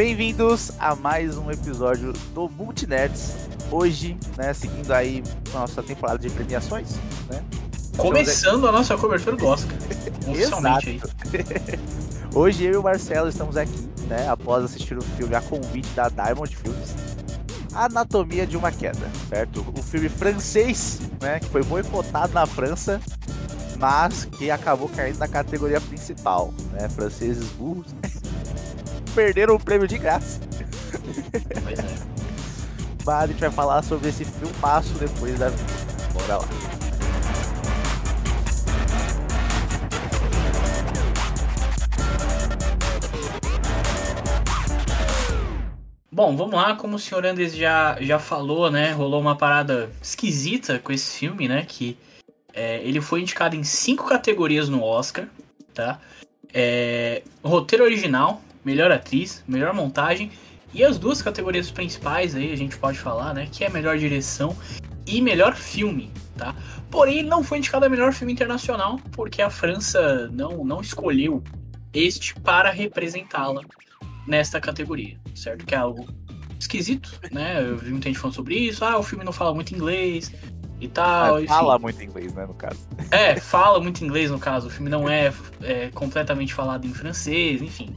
Bem-vindos a mais um episódio do Multinerds. Hoje, né, seguindo aí nossa temporada de premiações, né? Começando a nossa cobertura do Oscar. Oficialmente. Hoje eu e o Marcelo estamos aqui, né, após assistir o filme a convite da Diamond Films. Anatomia de uma Queda, certo? O filme francês, né, que foi boicotado na França, mas que acabou caindo na categoria principal, né? Franceses burros perderam o prêmio de graça. Pois é. Mas a gente vai falar sobre esse filmaço depois da vida. Bora lá. Bom, vamos lá, como o senhor Andes já, já falou, né? Rolou uma parada esquisita com esse filme, né? Que é, ele foi indicado em cinco categorias no Oscar, tá? É, roteiro original, melhor atriz, melhor montagem e as duas categorias principais aí a gente pode falar, né? Que é melhor direção e melhor filme, tá? Porém, ele não foi indicado a melhor filme internacional porque a França não, não escolheu este para representá-la nesta categoria, certo? Que é algo esquisito, né? Eu vi muita gente falando sobre isso. Ah, o filme não fala muito inglês e tal. Ah, enfim. fala muito inglês, né, no caso. É, fala muito inglês no caso. O filme não é, é completamente falado em francês, enfim.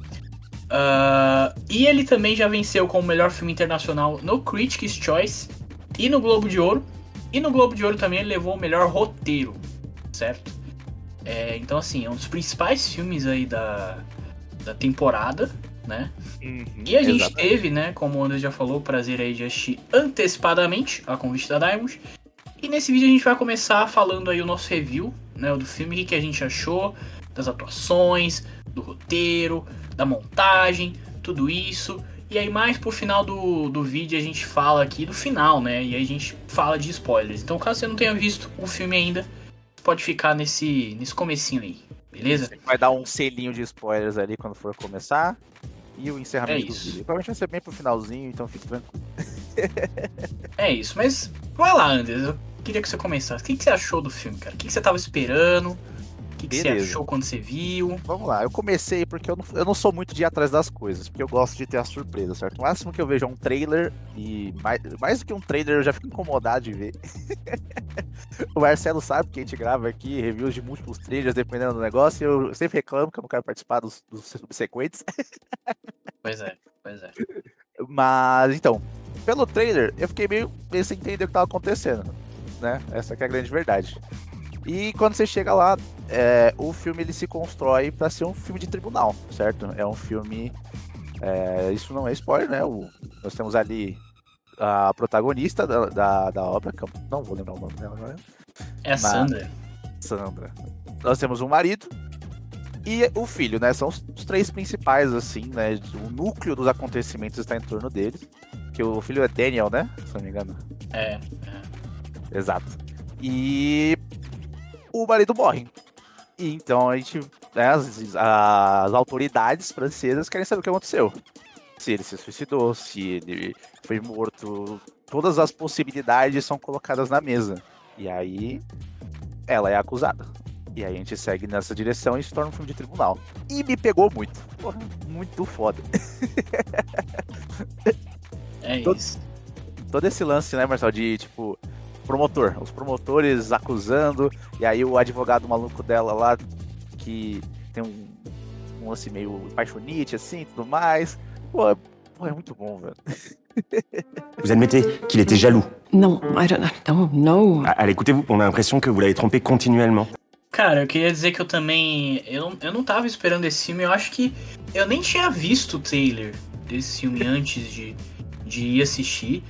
Ah, e ele também já venceu como melhor filme internacional no Critics' Choice e no Globo de Ouro. E no Globo de Ouro também ele levou o melhor roteiro, certo? É, então, assim, é um dos principais filmes aí da, da temporada, né? E a gente Exatamente. teve, né, como o Anderson já falou, o prazer aí de assistir antecipadamente a convite da Diamond. E nesse vídeo a gente vai começar falando aí o nosso review, né, do filme, o que a gente achou, das atuações, do roteiro, da montagem, tudo isso. E aí mais pro final do, do vídeo a gente fala aqui do final, né, e aí a gente fala de spoilers. Então caso você não tenha visto o filme ainda, pode ficar nesse, nesse comecinho aí, beleza? Vai dar um selinho de spoilers ali quando for começar. E o encerramento É do vídeo. Provavelmente vai ser bem pro finalzinho, então fique tranquilo. É isso, mas vai lá, Anderson. Eu queria que você começasse. O que, que você achou do filme, cara? O que, que você tava esperando? O que, que você achou quando você viu? Vamos lá, eu comecei porque eu não, eu não sou muito de ir atrás das coisas, porque eu gosto de ter a surpresa, certo? O máximo que eu vejo é um trailer e mais, mais do que um trailer eu já fico incomodado de ver. o Marcelo sabe que a gente grava aqui reviews de múltiplos trailers dependendo do negócio e eu sempre reclamo que eu não quero participar dos, dos subsequentes. Pois é, pois é. Mas então, pelo trailer eu fiquei meio, meio sem entender o que tava acontecendo, né? Essa que é a grande verdade. E quando você chega lá, é, o filme ele se constrói para ser um filme de tribunal, certo? É um filme. é, isso não é spoiler, né? O- nós temos ali a protagonista da, da, da obra, que eu não vou lembrar o nome dela agora, É a Mas- Sandra. Sandra. Nós temos um marido e o filho, né? São os, os três principais, assim, né? O núcleo dos acontecimentos está em torno deles. Que o filho é Daniel, né? Se não me engano. É. Exato. E o marido morre. E então a gente. né, as, as autoridades francesas querem saber o que aconteceu. Se ele se suicidou, se ele foi morto. Todas as possibilidades são colocadas na mesa. E aí ela é acusada. E aí a gente segue nessa direção e se torna um filme de tribunal. E me pegou muito. Porra, muito foda. É Todo- isso. todo esse lance, né, Marcelo, de tipo, promotor, os promotores acusando, e aí o advogado maluco dela lá, que tem um, um lance meio paixonite, assim, e tudo mais. Pô, é- pô, é muito bom, velho. Vous admettez qu'il était jaloux. Non, I don't know. No, no. Ah, Allez, écoutez-vous, on a l'impression que vous l'avez trompé continuellement. Cara, eu queria dizer que eu também. Eu, não- eu não tava esperando esse filme. Eu acho que eu nem tinha visto o trailer desse filme antes de, de ir assistir.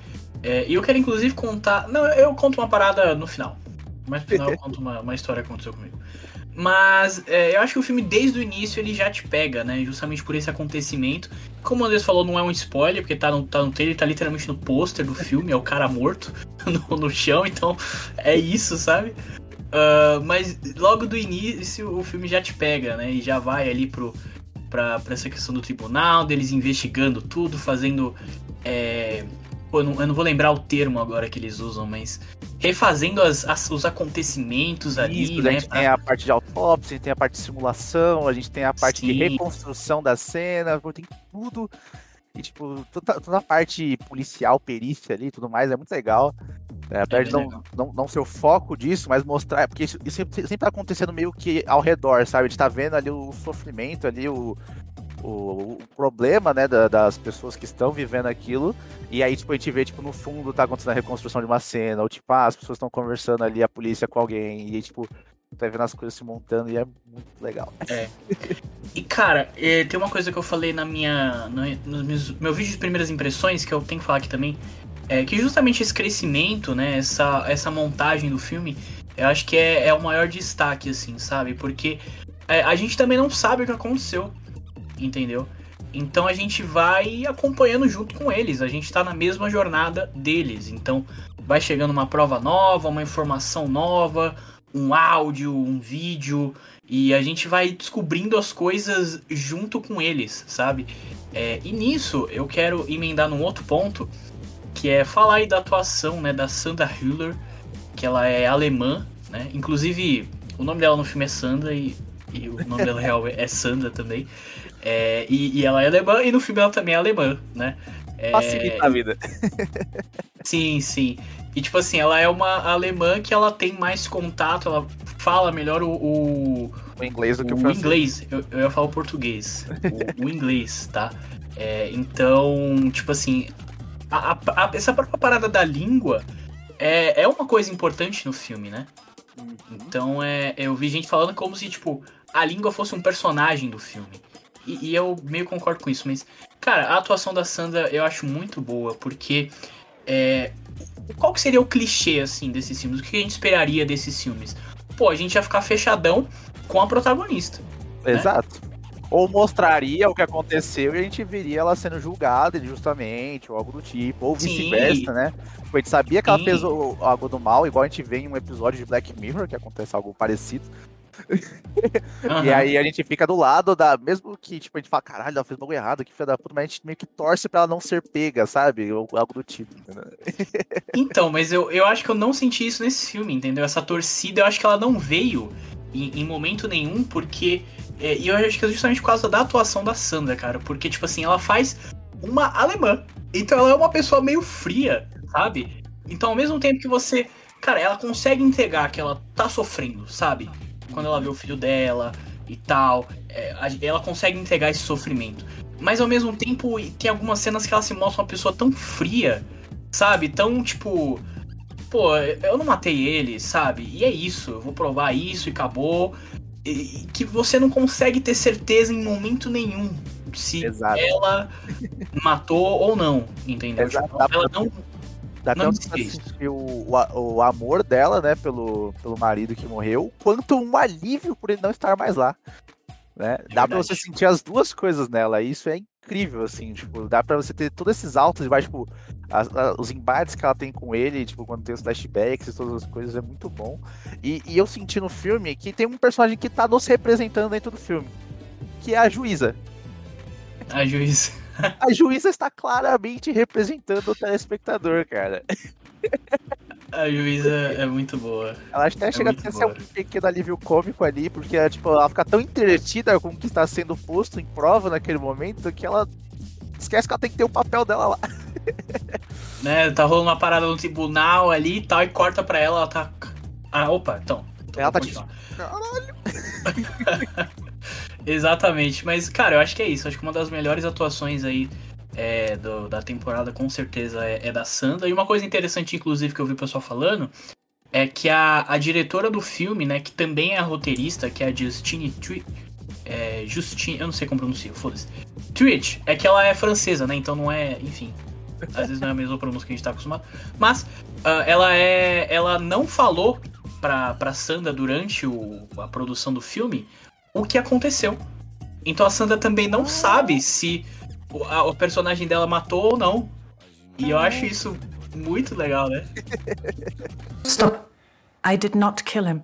É, e eu quero inclusive contar. Não, eu conto uma parada no final. Mas no final eu conto uma, uma história que aconteceu comigo. Mas é, eu acho que o filme, desde o início, ele já te pega, né? Justamente por esse acontecimento. Como o Andrés falou, não é um spoiler, porque tá no, tá no trailer, tá literalmente no pôster do filme, é o cara morto no, no chão, então é isso, sabe? Ah, mas logo do início o filme já te pega, né? E já vai ali pro, pra, pra essa questão do tribunal, deles investigando tudo, fazendo. é, pô, eu não, eu não vou lembrar o termo agora que eles usam, mas refazendo as, as- os acontecimentos ali, Isso, a né? gente pra- tem a parte de autópsia, a gente tem a parte de simulação, a gente tem a parte de Sim. reconstrução da cena, tem tudo. E, tipo, toda, toda a parte policial, perícia ali e tudo mais é muito legal. É, apesar de não, legal. não, não ser o foco disso, mas mostrar. Porque isso, isso sempre, sempre tá acontecendo meio que ao redor, sabe? A gente tá vendo ali o sofrimento, ali o, o, o problema, né, da- das pessoas que estão vivendo aquilo. E aí, tipo, a gente vê, tipo, no fundo tá acontecendo a reconstrução de uma cena, ou tipo, ah, as pessoas estão conversando ali, a polícia com alguém, e aí, tipo, tá vendo as coisas se montando e é muito legal. E cara, é, tem uma coisa que eu falei na minha. No, meus, meu vídeo de primeiras impressões, que eu tenho que falar aqui também. É que justamente esse crescimento, né? Essa, essa montagem do filme, eu acho que é, é o maior destaque, assim, sabe? Porque é, a gente também não sabe o que aconteceu. Entendeu? Então a gente vai acompanhando junto com eles. A gente tá na mesma jornada deles. Então vai chegando uma prova nova, uma informação nova, um áudio, um vídeo. E a gente vai descobrindo as coisas junto com eles, sabe? É, e nisso eu quero emendar num outro ponto, que é falar aí da atuação né, da Sandra Hüller, que ela é alemã, né? Inclusive, o nome dela no filme é Sandra e, e o nome dela real é Sandra também. É, e, e ela é alemã e no filme ela também é alemã, né? É, Facilita a vida. Sim, sim. E tipo assim, ela é uma alemã que ela tem mais contato, ela fala melhor o, o, O inglês do que o, o francês. inglês. Eu, eu ia falar o português. O, o inglês, tá? É, então, tipo assim, a- a- a- essa própria parada da língua é, é uma coisa importante no filme, né? Uhum. Então é, eu vi gente falando como se, tipo, a língua fosse um personagem do filme. E, e eu meio concordo com isso, mas, cara, a atuação da Sandra eu acho muito boa, porque. É, qual que seria o clichê, assim, desses filmes? O que a gente esperaria desses filmes? Pô, a gente ia ficar fechadão com a protagonista. Exato. Ou mostraria o que aconteceu e a gente veria ela sendo julgada injustamente, ou algo do tipo, ou vice-versa, né? Porque a gente sabia que ela Sim. fez o, algo do mal, igual a gente vê em um episódio de Black Mirror, que acontece algo parecido. E Aham. aí a gente fica do lado da. Mesmo que, tipo, a gente fala, caralho, ela fez bagulho errado, que filha da puta, mas a gente meio que torce pra ela não ser pega, sabe? Ou algo do tipo, entendeu? Então, mas eu, eu acho que eu não senti isso nesse filme, entendeu? Essa torcida, eu acho que ela não veio em, em momento nenhum, porque. é, E eu acho que é justamente por causa da atuação da Sandra, cara. Porque, tipo assim, ela faz uma alemã. Então ela é uma pessoa meio fria, sabe? Então, ao mesmo tempo que você. Cara, ela consegue entregar que ela tá sofrendo, sabe? Quando ela vê o filho dela e tal. é, ela consegue entregar esse sofrimento. Mas ao mesmo tempo, tem algumas cenas que ela se mostra uma pessoa tão fria, sabe? Tão tipo. Pô, eu não matei ele, sabe? E é isso, eu vou provar isso e acabou. E, que você não consegue ter certeza em momento nenhum se Exato. ela matou ou não, entendeu? Exato, Tipo, ela não. Dá diz. sentir o, o, o amor dela, né, pelo, pelo marido que morreu, quanto um alívio por ele não estar mais lá. Né? Dá pra verdade. você sentir as duas coisas nela, e isso é incrível, assim, tipo, dá pra você ter todos esses altos e baixos, tipo, as- a- os embates que ela tem com ele, tipo, quando tem os flashbacks e todas as coisas, é muito bom. E, e eu senti no filme que tem um personagem que tá nos representando dentro do filme, que é a juíza. A juiz. A juíza está claramente representando o telespectador, cara. A juíza é muito boa. Ela até chega muito até a ser um pequeno alívio cômico ali, porque ela, tipo, ela fica tão entretida com o que está sendo posto em prova naquele momento que ela esquece que ela tem que ter o papel dela lá. Né, tá rolando uma parada no tribunal ali e tal, e corta pra ela, ela tá. Ah, opa, então. então Ela tá tipo, continuar. Exatamente, mas cara, eu acho que é isso. Acho que uma das melhores atuações aí é, do- da temporada com certeza é, é da Sandra. E uma coisa interessante, inclusive, que eu vi o pessoal falando é que a, a diretora do filme, né, que também é a roteirista, que é a Justine Twitch. É, Justine, eu não sei como pronuncia, foda-se. Twitch, é que ela é francesa, né? Então não é, enfim. Às vezes não é a mesma pronúncia que a gente tá acostumado. Mas ah, ela é. Ela não falou pra, pra Sandra durante o, a produção do filme o que aconteceu. Então a Sandra também não sabe se o, a- o personagem dela matou ou não. E eu acho isso muito legal, né? Stop. I did not kill him.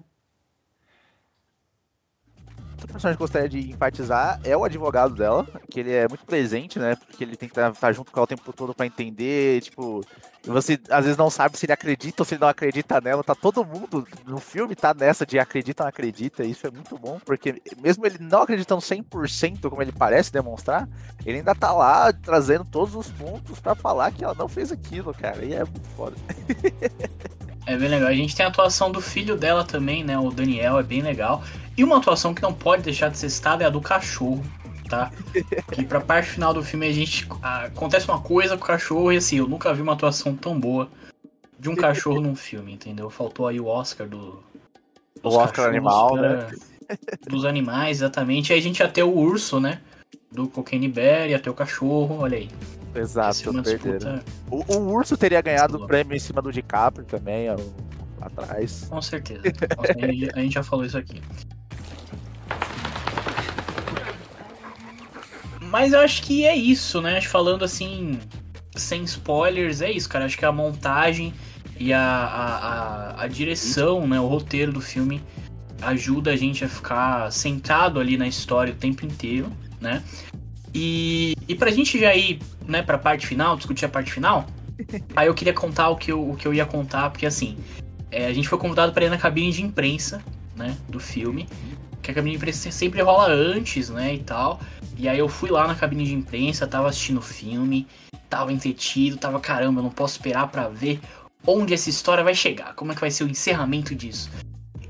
Outro personagem que eu gostaria de enfatizar é o advogado dela, que ele é muito presente, né? Porque ele tem que estar junto com ela o tempo todo pra entender, tipo, você às vezes não sabe se ele acredita ou se ele não acredita nela. Tá todo mundo no filme tá nessa de acredita ou não acredita. Isso é muito bom, porque mesmo ele não acreditando 100% como ele parece demonstrar, ele ainda tá lá trazendo todos os pontos para falar que ela não fez aquilo, cara. E é muito foda. É bem legal. A gente tem a atuação do filho dela também, né? O Daniel, é bem legal. E uma atuação que não pode deixar de ser citada é a do cachorro, tá? Que pra parte final do filme a gente. acontece uma coisa com o cachorro e assim, eu nunca vi uma atuação tão boa de um cachorro num filme, entendeu? Faltou aí o Oscar do. O Oscar animal, pra, né? Dos animais, exatamente. E aí a gente ia ter o urso, né? Do Cocaine Bear, ia ter o cachorro, olha aí. Exato, perderam. O, o, urso teria ganhado o prêmio em cima do DiCaprio também, ó, atrás. Com certeza. a, a gente já falou isso aqui. Mas eu acho que é isso, né? Falando assim, sem spoilers, é isso, cara. Acho que a montagem e a, a, a, a direção, né? O roteiro do filme ajuda a gente a ficar sentado ali na história o tempo inteiro, né? E, e pra gente já ir né, pra parte final, discutir a parte final, aí eu queria contar o que eu, o que eu ia contar, porque assim, é, a gente foi convidado para ir na cabine de imprensa, né, do filme, que a cabine de imprensa sempre rola antes, né, e tal. E aí eu fui lá na cabine de imprensa, tava assistindo o filme, tava entretido, tava caramba, eu não posso esperar para ver onde essa história vai chegar, como é que vai ser o encerramento disso.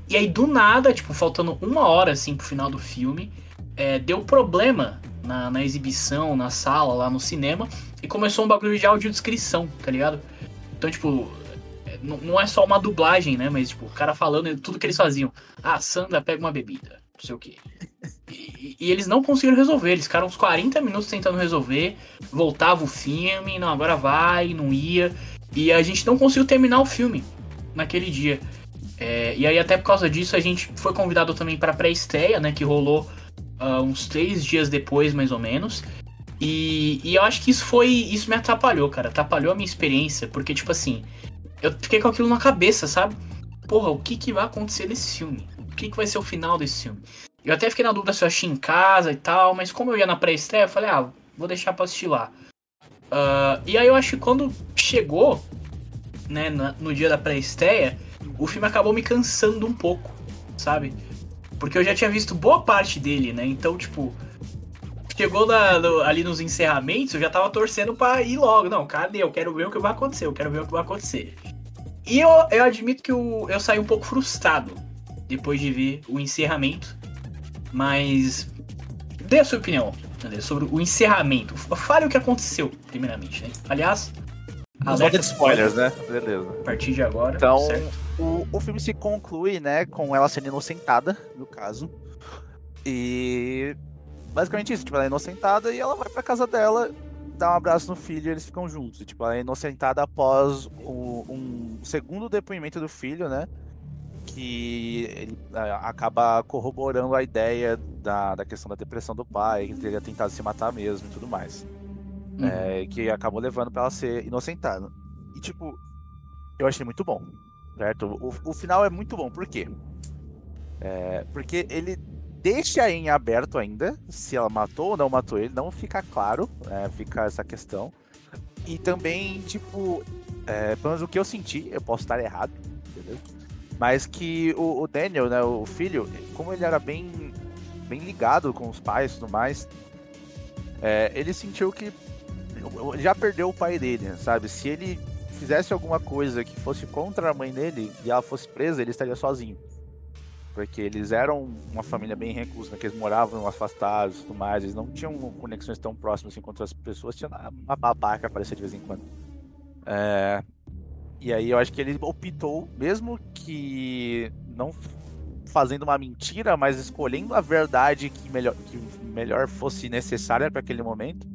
E aí do nada, tipo, faltando uma hora assim pro final do filme, é, deu problema na, na, exibição, na sala, lá no cinema, e começou um bagulho de audiodescrição, tá ligado? Então, tipo, é, não é só uma dublagem, né? Mas, tipo, o cara falando tudo que eles faziam. Ah, Sandra pega uma bebida, não sei o quê. E, e, eles não conseguiram resolver, eles ficaram uns 40 minutos tentando resolver, voltava o filme, não, agora vai, não ia. E a gente não conseguiu terminar o filme naquele dia. É, e aí, até por causa disso, a gente foi convidado também para pré-estreia, né? Que rolou uh, uns três dias depois, mais ou menos. E, e eu acho que isso foi. Isso me atrapalhou, cara. Atrapalhou a minha experiência. Porque, tipo assim, eu fiquei com aquilo na cabeça, sabe? Porra, o que, que vai acontecer nesse filme? O que, que vai ser o final desse filme? Eu até fiquei na dúvida se eu achei em casa e tal, mas como eu ia na pré-estreia, eu falei, ah, vou deixar pra assistir lá. Uh, e aí eu acho que quando chegou, né, no dia da pré-estreia, o filme acabou me cansando um pouco, sabe? Porque eu já tinha visto boa parte dele, né? Então, tipo, chegou na, no, ali nos encerramentos, eu já tava torcendo pra ir logo. Não, cadê? Eu quero ver o que vai acontecer, eu quero ver o que vai acontecer. E eu, eu admito que eu, eu saí um pouco frustrado depois de ver o encerramento. Mas. Dê a sua opinião, André, sobre o encerramento. Fale o que aconteceu, primeiramente, né? Aliás. Alerta de spoilers, né? Beleza. A partir de agora. Então, certo? o, o filme se conclui, né, com ela sendo inocentada, no caso. E basicamente isso, tipo, ela é inocentada e ela vai pra casa dela, dá um abraço no filho e eles ficam juntos. E, tipo, ela é inocentada após o, um segundo depoimento do filho, né? Que ele acaba corroborando a ideia da, da questão da depressão do pai, que ele teria tentado se matar mesmo e tudo mais. Uhum. É, que acabou levando para ela ser inocentada. E, tipo, eu achei muito bom. Certo? O, o final é muito bom, por quê? É, porque ele deixa em aberto ainda se ela matou ou não matou ele, não fica claro, é, fica essa questão. E também, tipo, é, pelo menos o que eu senti, eu posso estar errado, entendeu? Mas que o, o, Daniel, né, o filho, como ele era bem, bem ligado com os pais e tudo mais, é, ele sentiu que já perdeu o pai dele, sabe? Se ele fizesse alguma coisa que fosse contra a mãe dele e ela fosse presa, ele estaria sozinho. Porque eles eram uma família bem reclusa, que eles moravam afastados e tudo mais, eles não tinham conexões tão próximas assim, outras pessoas, tinha uma babaca que aparecia de vez em quando. É... E aí eu acho que ele optou, mesmo que não fazendo uma mentira, mas escolhendo a verdade que melhor, que melhor fosse necessária para aquele momento,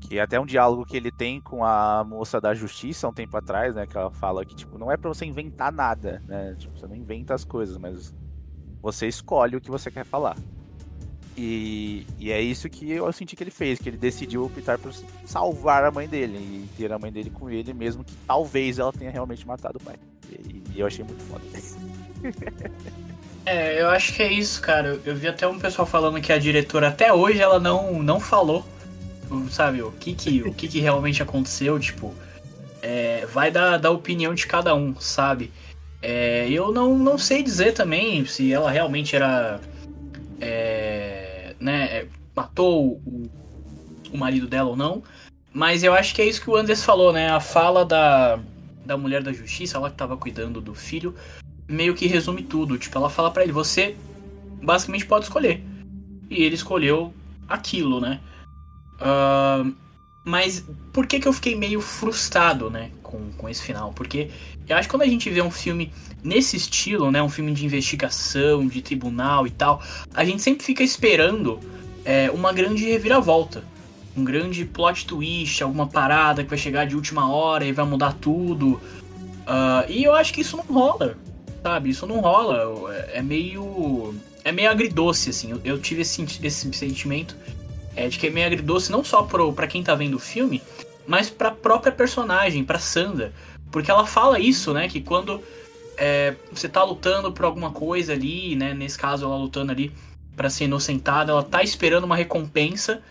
que é até um diálogo que ele tem com a moça da justiça um tempo atrás, né? Que ela fala que, tipo, não é para você inventar nada, né? Tipo, você não inventa as coisas, mas você escolhe o que você quer falar. E, e é isso que eu senti que ele fez, que ele decidiu optar por salvar a mãe dele e ter a mãe dele com ele, mesmo que talvez ela tenha realmente matado o pai. E, e eu achei muito foda. É, eu acho que é isso, cara. Eu vi até um pessoal falando que a diretora até hoje ela não, não falou, sabe, o que que, o que, que realmente aconteceu, tipo, é, vai da, da opinião de cada um, sabe? É, eu não, não sei dizer também se ela realmente era, né, matou o, o marido dela ou não, mas eu acho que é isso que o Anders falou, né? A fala da, da mulher da justiça, ela que tava cuidando do filho, meio que resume tudo. Tipo, ela fala para ele: você basicamente pode escolher. E ele escolheu aquilo, né? Uh, mas por que, que eu fiquei meio frustrado, né, com, com esse final? Porque eu acho que quando a gente vê um filme nesse estilo, né, um filme de investigação, de tribunal e tal, a gente sempre fica esperando é, uma grande reviravolta. Um grande plot twist, alguma parada que vai chegar de última hora e vai mudar tudo. Uh, e eu acho que isso não rola sabe? Isso não rola. É, é meio. É meio agridoce, assim. Eu, tive esse, esse sentimento é, de que é meio agridoce não só pro, pra quem tá vendo o filme, mas pra própria personagem, pra Sandra. Porque ela fala isso, né? Que quando é, você tá lutando por alguma coisa ali, né? Nesse caso, ela lutando ali para ser inocentada, ela tá esperando uma recompensa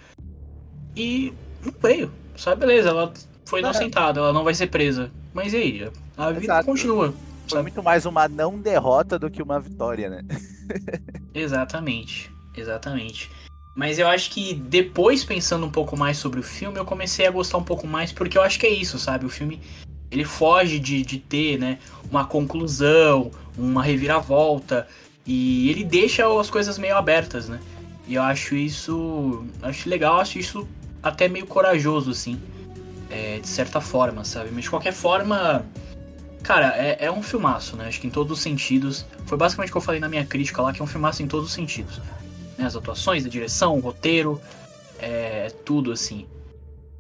e não veio. Só beleza, ela foi é. inocentada, ela não vai ser presa. Mas e aí? A vida Exato. continua. Foi muito mais uma não derrota do que uma vitória, né? exatamente, exatamente. Mas eu acho que depois, pensando um pouco mais sobre o filme, eu comecei a gostar um pouco mais, porque eu acho que é isso, sabe? O filme ele foge de, de ter né, uma conclusão, uma reviravolta, e ele deixa as coisas meio abertas, né? E eu acho isso. Acho legal, acho isso até meio corajoso, assim. É, de certa forma, sabe? Mas de qualquer forma Cara, é, é um filmaço, né? Acho que em todos os sentidos. Foi basicamente o que eu falei na minha crítica lá, que é um filmaço em todos os sentidos. Né? As atuações, a direção, o roteiro, é tudo assim.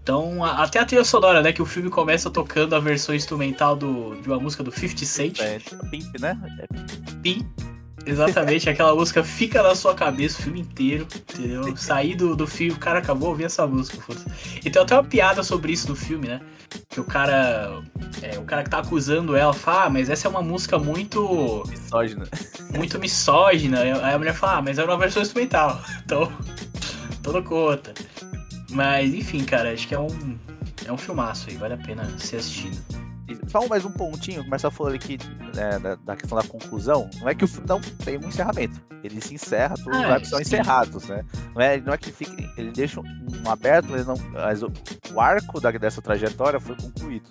Então, a, até a trilha sonora, né? Que o filme começa tocando a versão instrumental do, de uma música do 50 Cent. É, Pimp, né? É Pimp. Exatamente, aquela música fica na sua cabeça o filme inteiro, entendeu? Sair do, do filme, o cara acabou ouvir essa música. Fosse. E tem até uma piada sobre isso no filme, né? Que o cara. É, o cara que tá acusando ela fala, ah, mas essa é uma música muito. Misógina. Muito misógina. Aí a mulher fala, ah, mas é uma versão instrumental. Então. Toda conta. Mas enfim, cara, acho que é um. É um filmaço aí, vale a pena ser assistido. Só mais um pontinho, começa a falar aqui é, da, da, questão da conclusão. Não é que o filme não tem um encerramento. Ele se encerra, todos os ah, são encerrados, né? Não é, não é que fique. Ele deixa um aberto, ele não, mas o, o arco da, dessa trajetória foi concluído.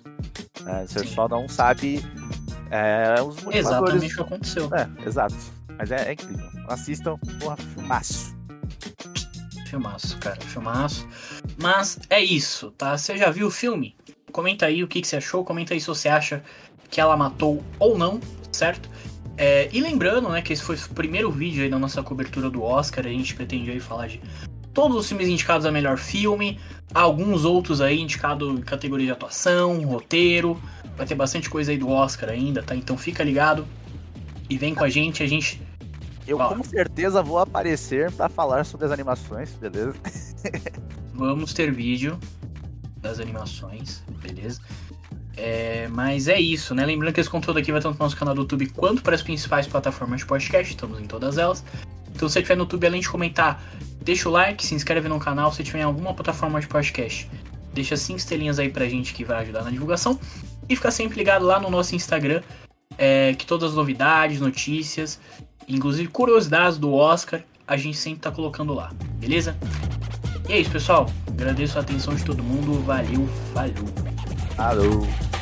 Né? Você sim. só não sabe é, os Exatamente o que aconteceu. É, exato. Mas é, é incrível. Assistam, porra, filmaço. Filmaço, cara, filmaço. Mas é isso, tá? Você já viu o filme? Comenta aí o que, que você achou, comenta aí se você acha que ela matou ou não, certo? É, e lembrando, né, que esse foi o primeiro vídeo aí da nossa cobertura do Oscar, a gente pretende aí falar de todos os filmes indicados a melhor filme, alguns outros aí indicados em categoria de atuação, roteiro, vai ter bastante coisa aí do Oscar ainda, tá? Então fica ligado e vem com a gente, a gente... Eu Fala. com certeza vou aparecer para falar sobre as animações, beleza? Vamos ter vídeo, das animações, beleza? É, mas é isso, né? Lembrando que esse conteúdo aqui vai tanto no nosso canal do YouTube quanto para as principais plataformas de podcast, estamos em todas elas. Então, se você estiver no YouTube, além de comentar, deixa o like, se inscreve no canal se tiver em alguma plataforma de podcast. Deixa cinco estrelinhas aí pra gente que vai ajudar na divulgação. E fica sempre ligado lá no nosso Instagram, é, que todas as novidades, notícias, inclusive curiosidades do Oscar, a gente sempre tá colocando lá, beleza? E é isso, pessoal. Agradeço a atenção de todo mundo. Valeu, falou. Falou.